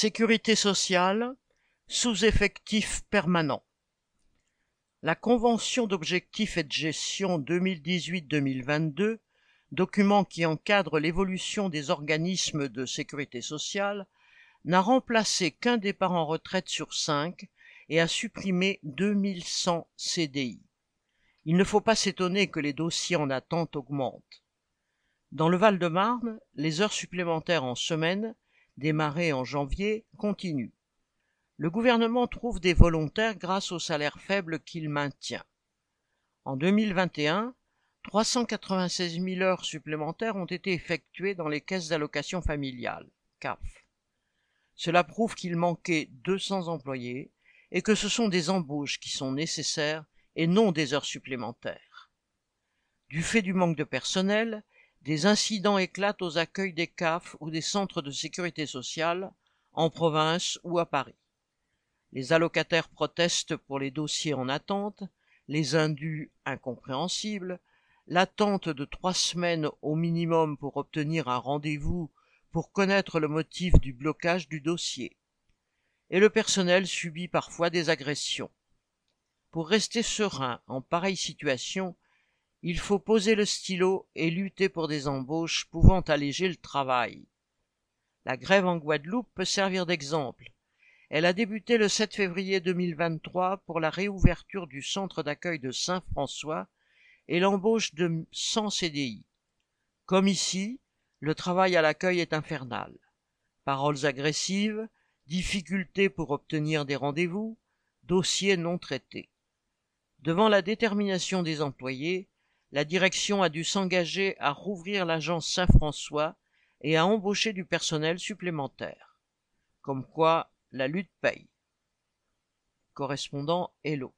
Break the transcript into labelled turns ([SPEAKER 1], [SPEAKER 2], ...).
[SPEAKER 1] Sécurité sociale, sous-effectif permanent. La Convention d'objectifs et de gestion 2018-2022, document qui encadre l'évolution des organismes de sécurité sociale, n'a remplacé qu'un départ en retraite sur cinq et a supprimé 2100 CDI. Il ne faut pas s'étonner que les dossiers en attente augmentent. Dans le Val-de-Marne, les heures supplémentaires en semaine démarré en janvier, continue. Le gouvernement trouve des volontaires grâce au salaire faible qu'il maintient. En 2021, 396 000 heures supplémentaires ont été effectuées dans les caisses d'allocation familiale, CAF. Cela prouve qu'il manquait 200 employés et que ce sont des embauches qui sont nécessaires et non des heures supplémentaires. Du fait du manque de personnel, des incidents éclatent aux accueils des CAF ou des centres de sécurité sociale, en province ou à Paris. Les allocataires protestent pour les dossiers en attente, les indus incompréhensibles, l'attente de trois semaines au minimum pour obtenir un rendez-vous pour connaître le motif du blocage du dossier. Et le personnel subit parfois des agressions. Pour rester serein en pareille situation, il faut poser le stylo et lutter pour des embauches pouvant alléger le travail. La grève en Guadeloupe peut servir d'exemple. Elle a débuté le 7 février 2023 pour la réouverture du centre d'accueil de Saint-François et l'embauche de 100 CDI. Comme ici, le travail à l'accueil est infernal. Paroles agressives, difficultés pour obtenir des rendez-vous, dossiers non traités. Devant la détermination des employés, la direction a dû s'engager à rouvrir l'agence Saint-François et à embaucher du personnel supplémentaire. Comme quoi, la lutte paye. Correspondant Hello.